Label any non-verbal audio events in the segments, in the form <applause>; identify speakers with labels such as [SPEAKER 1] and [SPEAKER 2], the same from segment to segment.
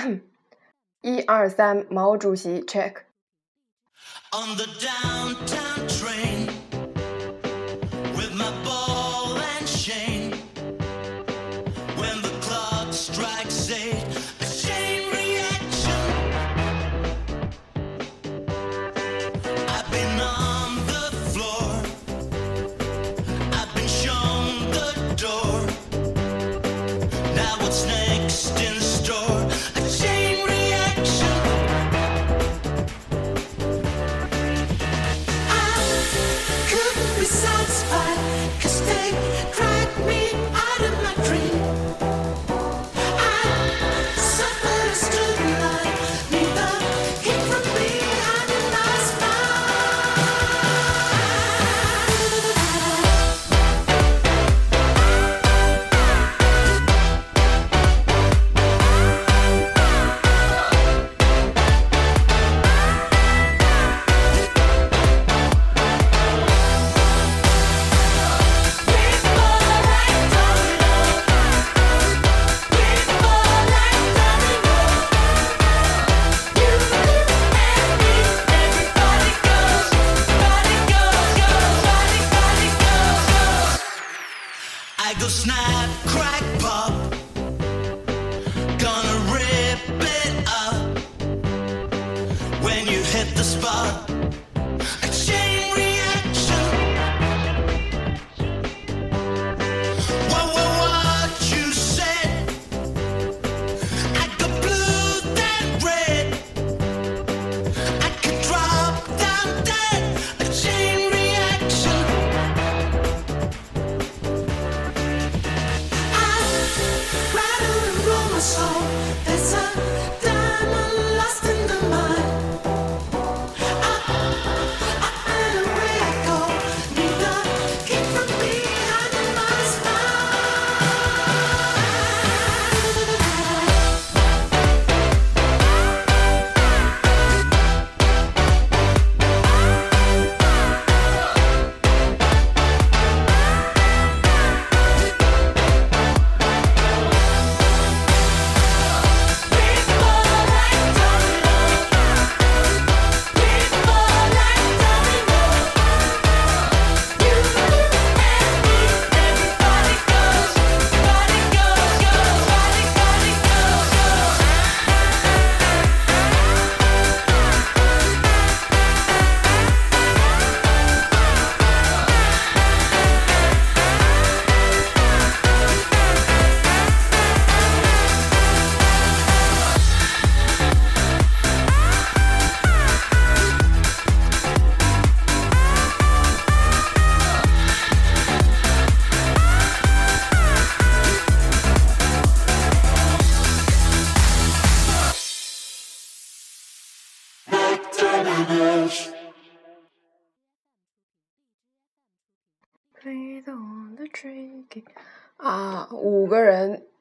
[SPEAKER 1] <coughs> 一二三，毛主席 check。
[SPEAKER 2] On the downtown train with my ball and chain. When the clock strikes eight,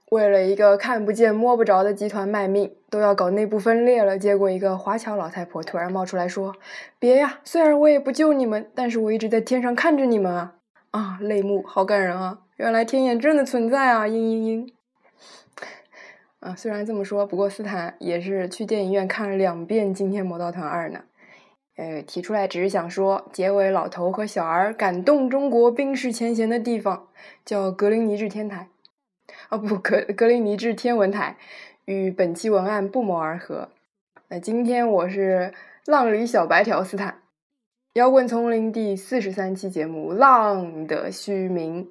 [SPEAKER 1] 为了一个看不见摸不着的集团卖命，都要搞内部分裂了。结果一个华侨老太婆突然冒出来说：“别呀，虽然我也不救你们，但是我一直在天上看着你们啊！”啊，泪目，好感人啊！原来天眼真的存在啊！嘤嘤嘤。啊，虽然这么说，不过斯坦也是去电影院看了两遍《惊天魔盗团二》呢。呃，提出来只是想说，结尾老头和小儿感动中国冰释前嫌的地方，叫格林尼治天台，哦不，格格林尼治天文台，与本期文案不谋而合。那今天我是浪里小白条斯坦，摇滚丛林第四十三期节目《浪的虚名》。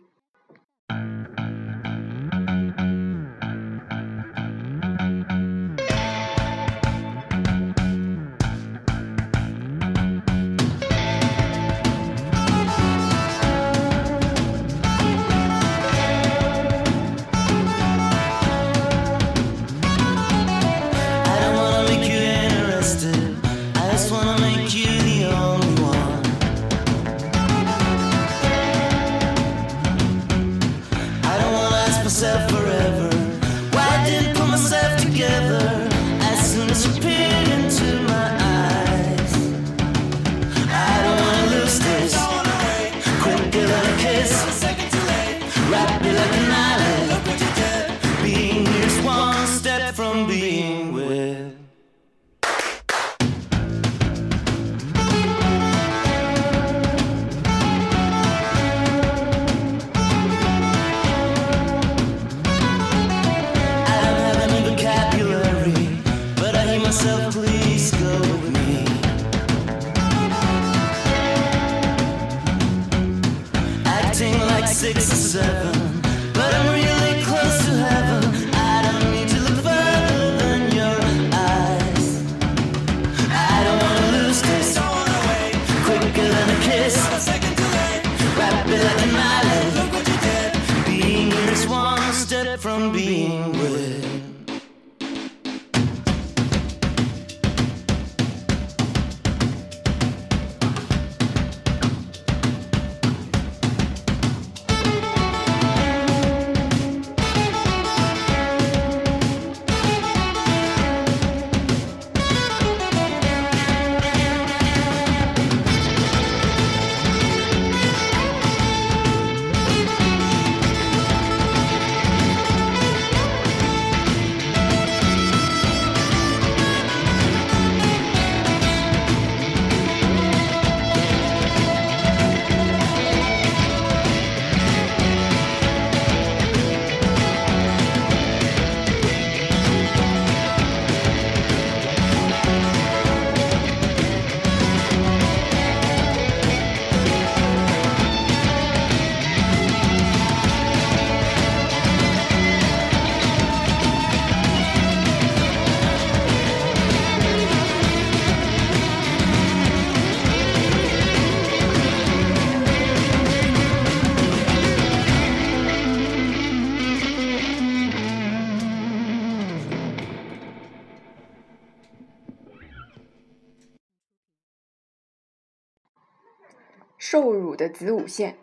[SPEAKER 2] 受辱的子午线。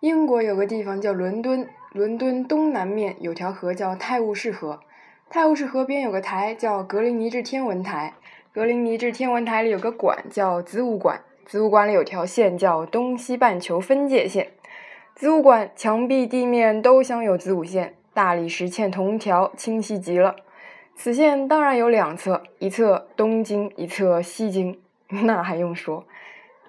[SPEAKER 2] 英国有个地方叫伦敦，伦敦东南面有条河叫泰晤士河，泰晤士河边有个台叫格林尼治天文台，格林尼治天文台里有个馆叫子午馆，子午馆里有条线叫东西半球分界线。子午馆墙壁、地面都镶有子午线，大理石嵌铜条，清晰极了。此线当然有两侧，一侧东经，一侧西经，<laughs> 那还用说？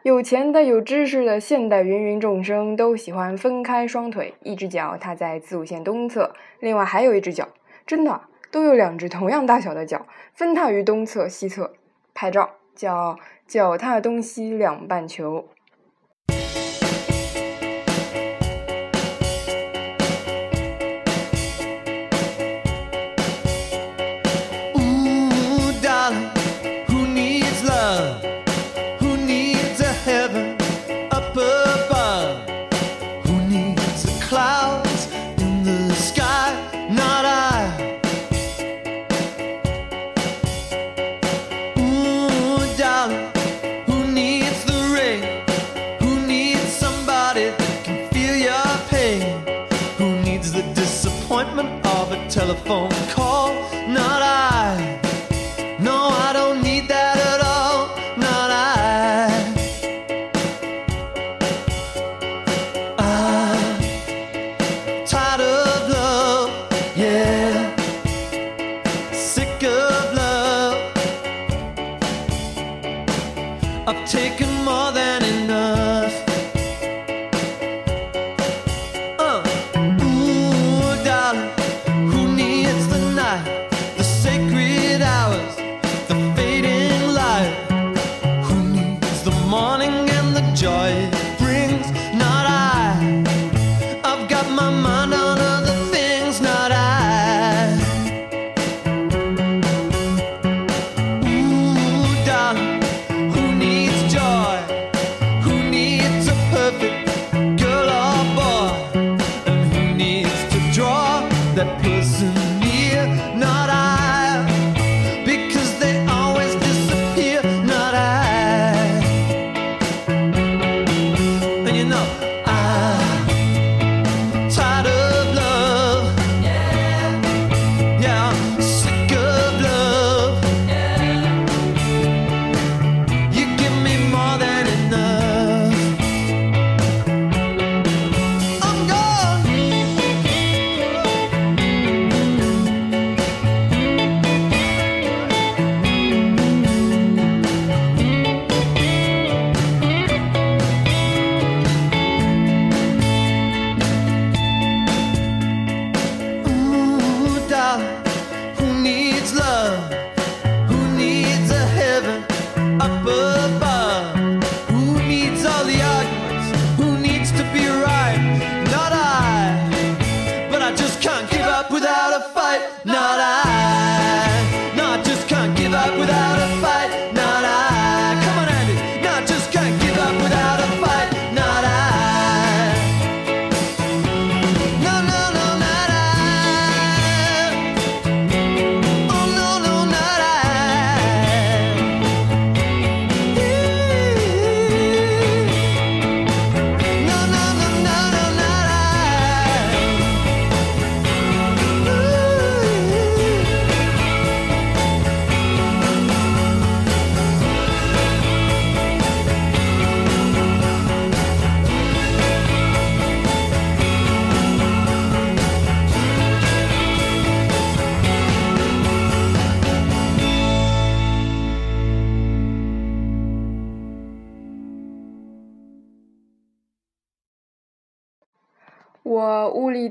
[SPEAKER 2] 有钱的、有知识的现代芸芸众生都喜欢分开双腿，一只脚踏在子午线东侧，另外还有一只脚，真的都有两只同样大小的脚，分踏于东侧、西侧拍照，叫脚踏东西两半球。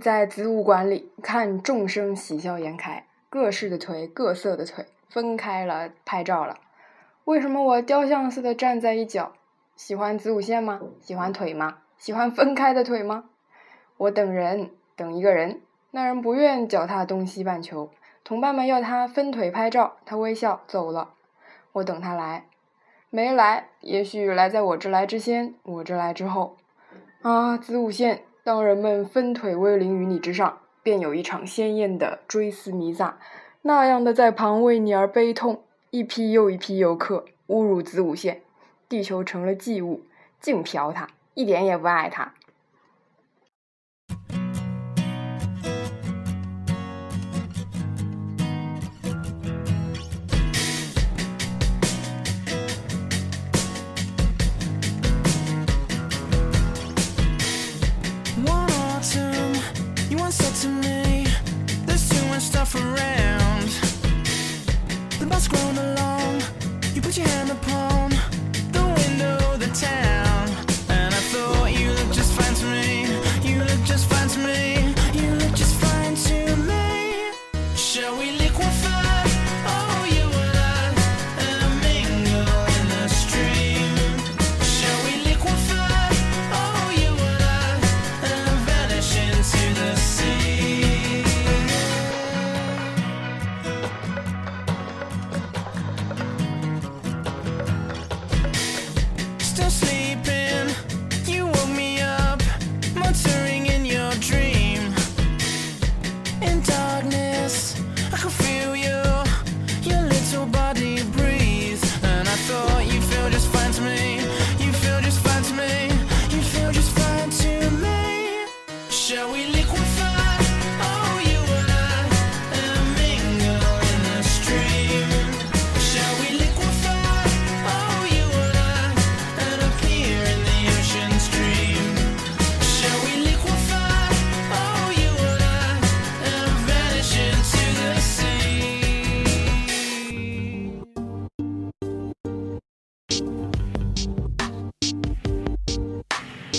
[SPEAKER 2] 在子午馆里，看众生喜笑颜开，各式的腿，各色的腿，分开了拍照了。为什么我雕像似的站在一角？喜欢子午线吗？喜欢腿吗？喜欢分开的腿吗？我等人，等一个人。那人不愿脚踏东西半球，同伴们要他分腿拍照，他微笑走了。我等他来，没来，也许来在我这来之先，我这来之后。啊，子午线，当人们分腿威临于你之上，便有一场鲜艳的追思弥撒，那样的在旁为你而悲痛。一批又一批游客侮辱子午线，地球成了祭物，
[SPEAKER 1] 净嫖他，一点也不爱他。
[SPEAKER 3] suffering.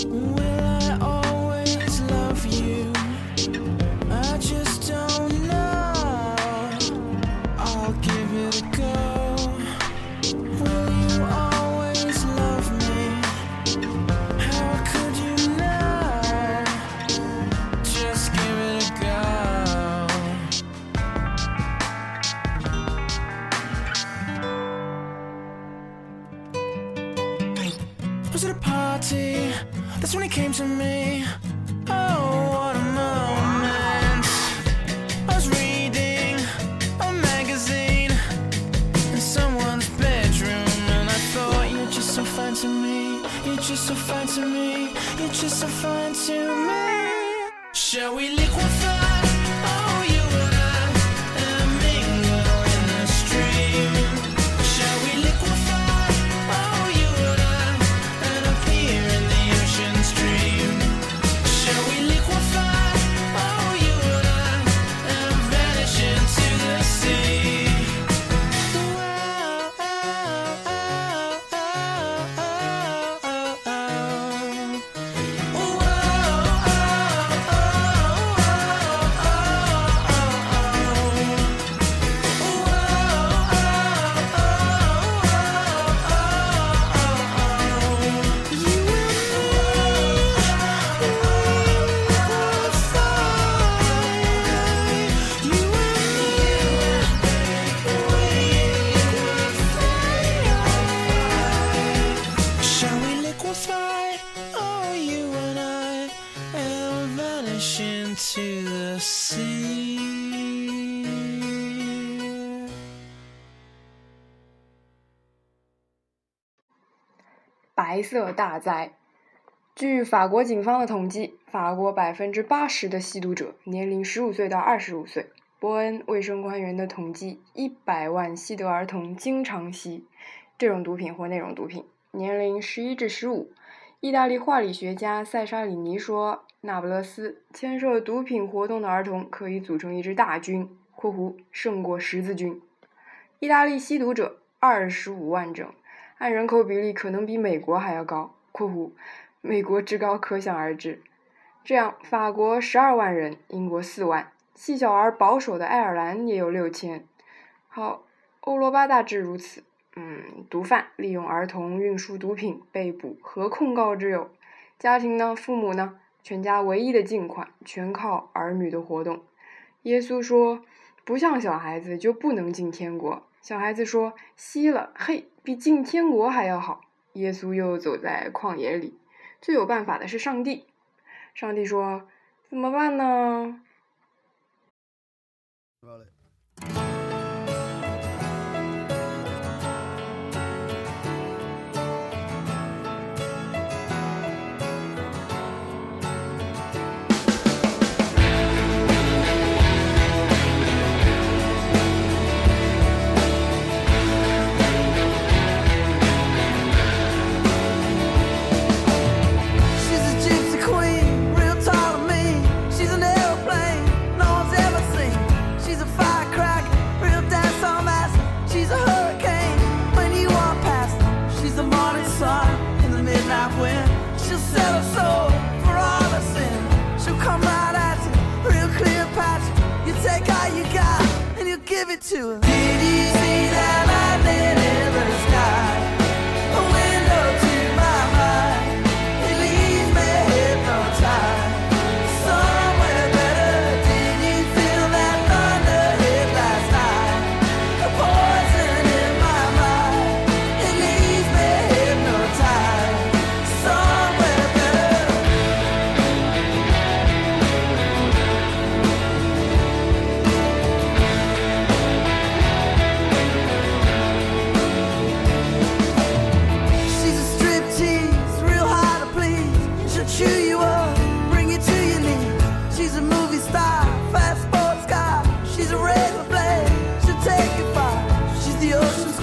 [SPEAKER 1] Mm. 色大灾。据法国警方的统计，法国百分之八十的吸毒者年龄十五岁到二十五岁。伯恩卫生官员的统计，一百万吸毒儿童经常吸这种毒品或那种毒品，年龄十一至十五。意大利化理学家塞沙里尼说，那不勒斯牵涉毒品活动的儿童可以组成一支大军（括弧胜过十字军）。意大利吸毒者二十五万整，按人口比例可能比美国还要高（括弧美国之高可想而知）。这样，法国十二万人，英国四万，细小而保守的爱尔兰也有六千。好，欧罗巴大致如此。嗯，毒贩利用儿童运输毒品被捕和控告之有。家庭呢？父母呢？全家唯一的净款全靠儿女的活动。耶稣说：“不像小孩子就不能进天国。”小孩子说：“吸了，嘿，比进天国还要好。”耶稣又走在旷野里，最有办法的是上帝。上帝说：“怎么办呢？”
[SPEAKER 4] To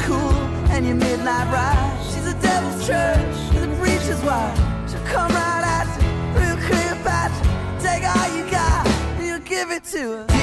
[SPEAKER 4] cool and your midnight ride. She's a devil's church, the breach is wide. She'll come right at you, real clear at you. Take all you got, and you'll give it to her.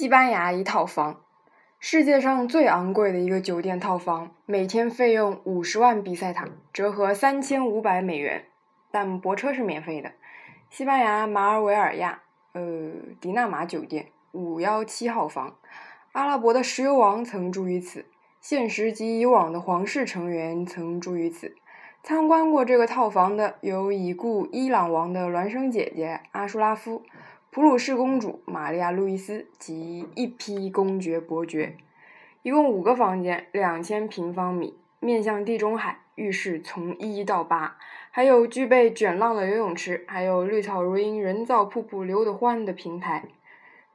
[SPEAKER 1] 西班牙一套房，世界上最昂贵的一个酒店套房，每天费用五十万比塞塔，折合三千五百美元，但泊车是免费的。西班牙马尔维尔亚，呃，迪纳马酒店五幺七号房，阿拉伯的石油王曾住于此，现实及以往的皇室成员曾住于此。参观过这个套房的有已故伊朗王的孪生姐姐阿舒拉夫、普鲁士公主玛利亚·路易斯及一批公爵伯爵，一共五个房间，两千平方米，面向地中海，浴室从一到八，还有具备卷浪的游泳池，还有绿草如茵、人造瀑布流得欢的平台。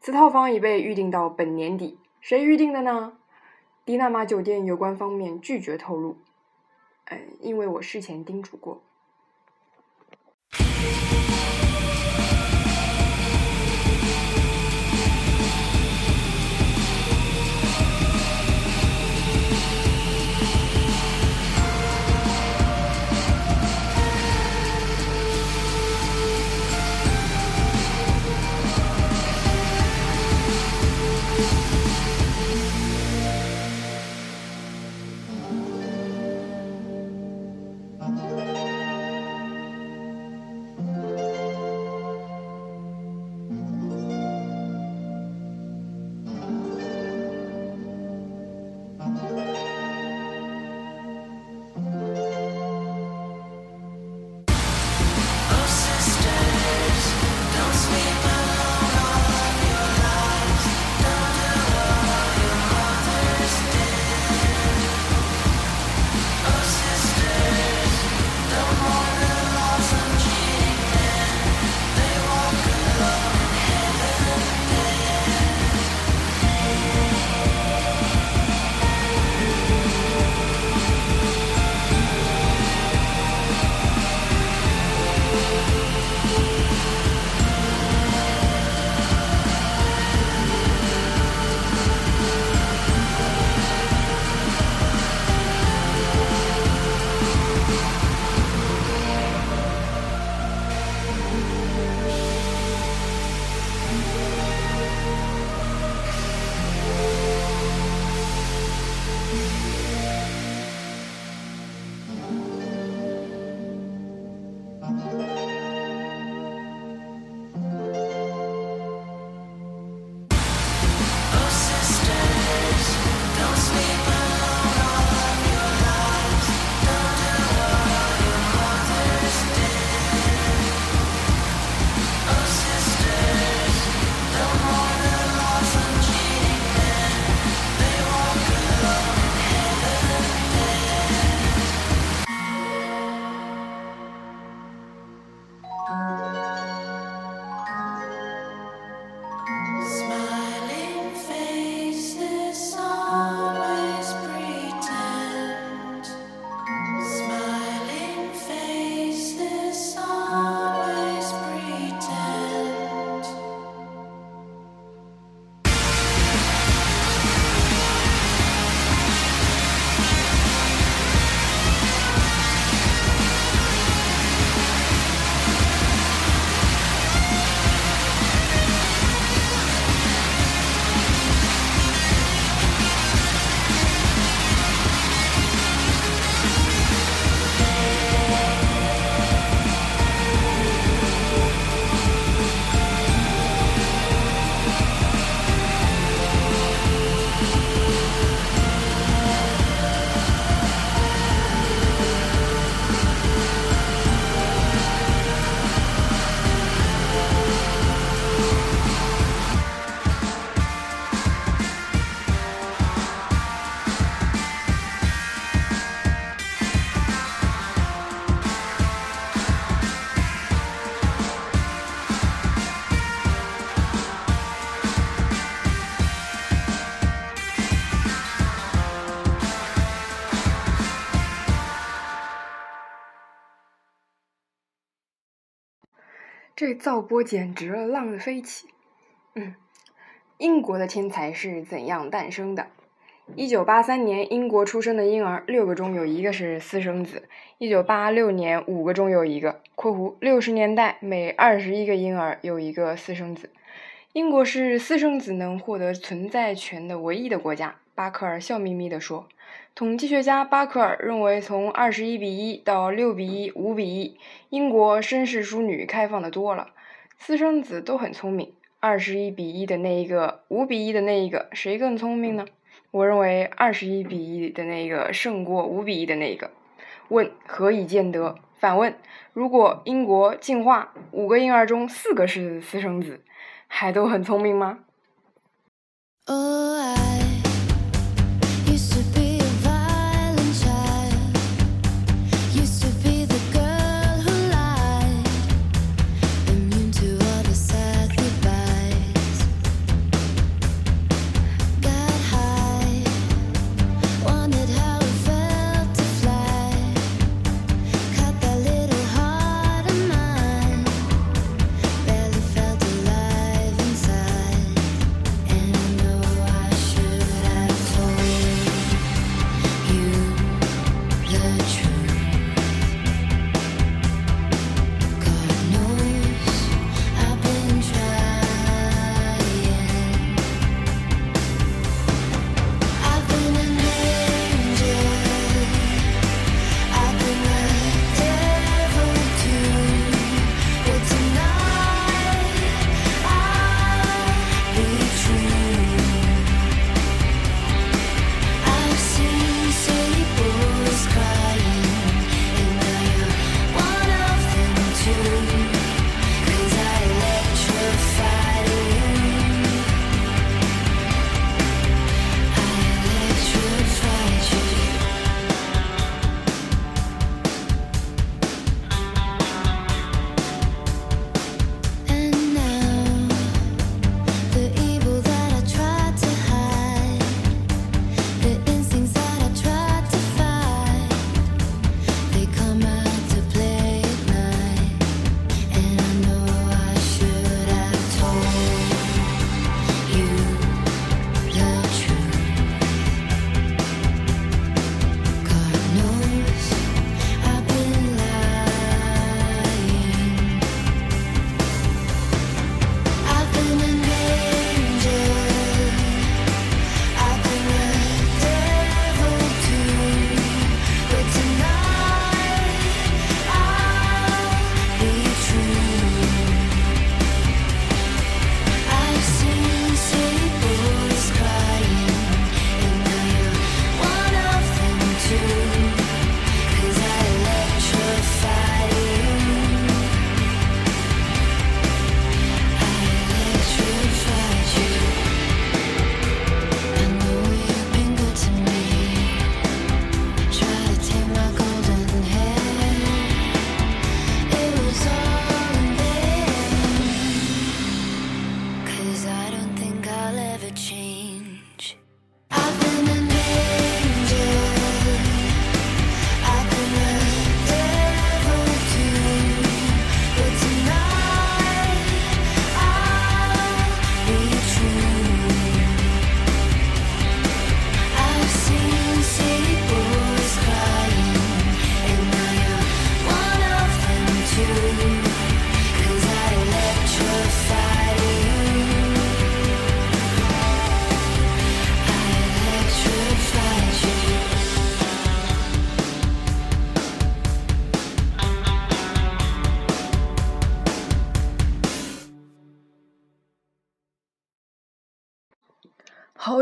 [SPEAKER 1] 此套房已被预定到本年底，谁预定的呢？迪纳玛酒店有关方面拒绝透露。呃，因为我事前叮嘱过。造波简直了，浪得飞起。嗯，英国的天才是怎样诞生的？一九八三年，英国出生的婴儿六个中有一个是私生子。一九八六年，五个中有一个（括弧六十年代每二十一个婴儿有一个私生子）。英国是私生子能获得存在权的唯一的国家。巴克尔笑眯眯地说。统计学家巴克尔认为，从二十一比一到六比一、五比一，英国绅士淑女开放的多了，私生子都很聪明。二十一比一的那一个，五比一的那一个，谁更聪明呢？我认为二十一比一的那个胜过五比一的那个。问何以见得？反问：如果英国进化，五个婴儿中四个是私生子，还都很聪明吗
[SPEAKER 5] ？Oh, I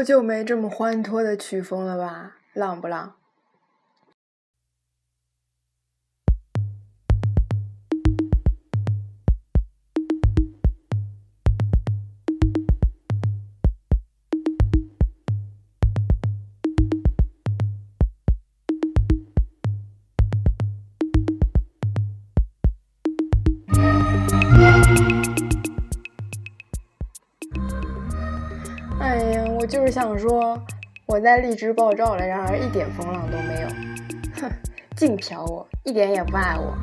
[SPEAKER 1] 久没这么欢脱的曲风了吧？浪不浪？”想说我在荔枝爆照了，然而一点风浪都没有，哼，净嫖我，一点也不爱我。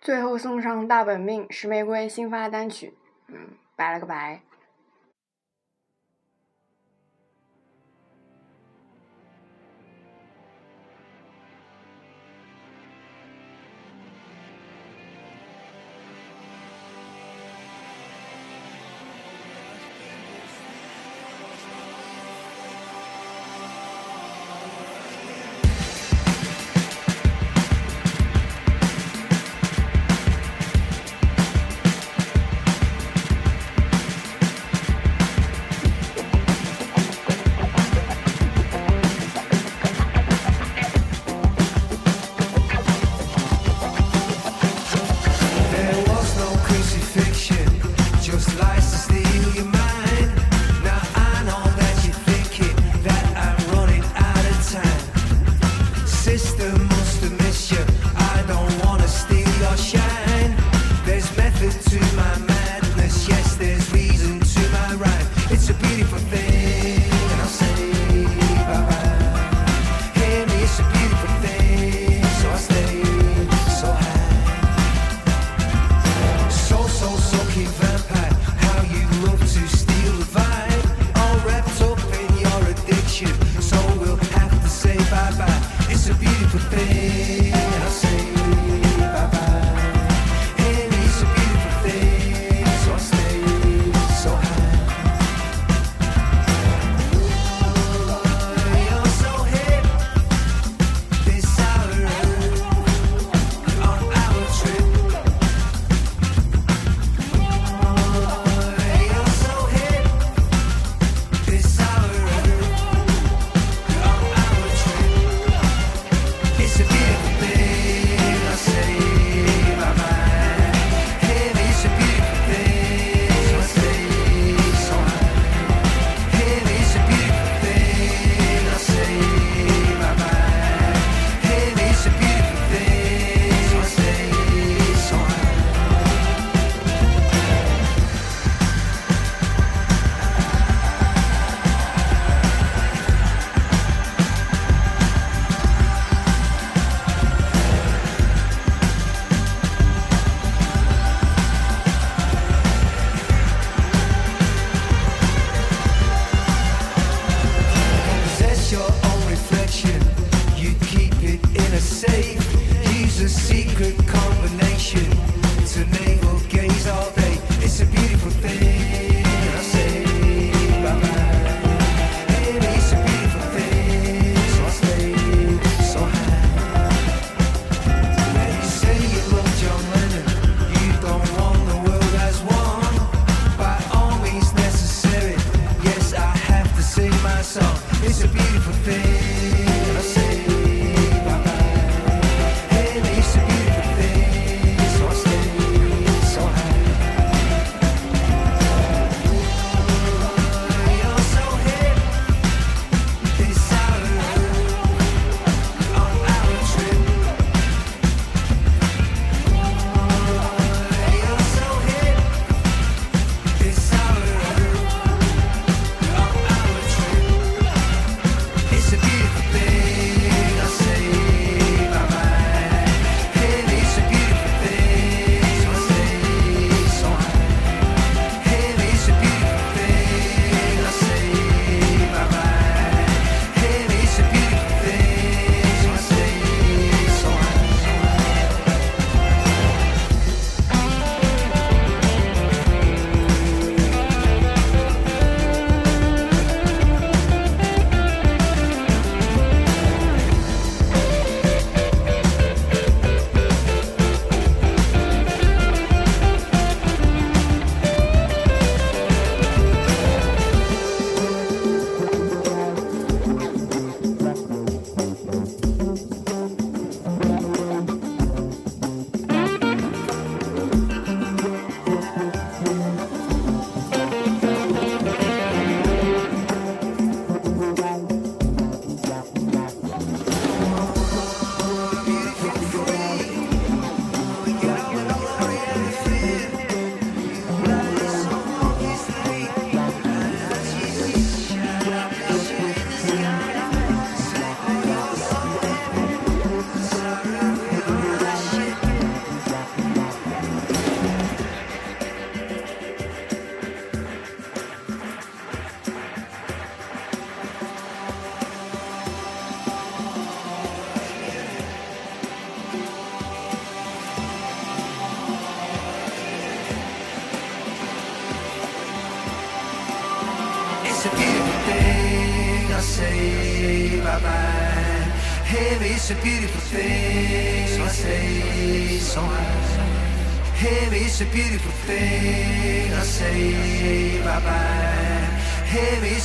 [SPEAKER 2] 最后送上大本命石玫瑰新发单曲，嗯，拜了个拜。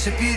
[SPEAKER 6] to
[SPEAKER 2] be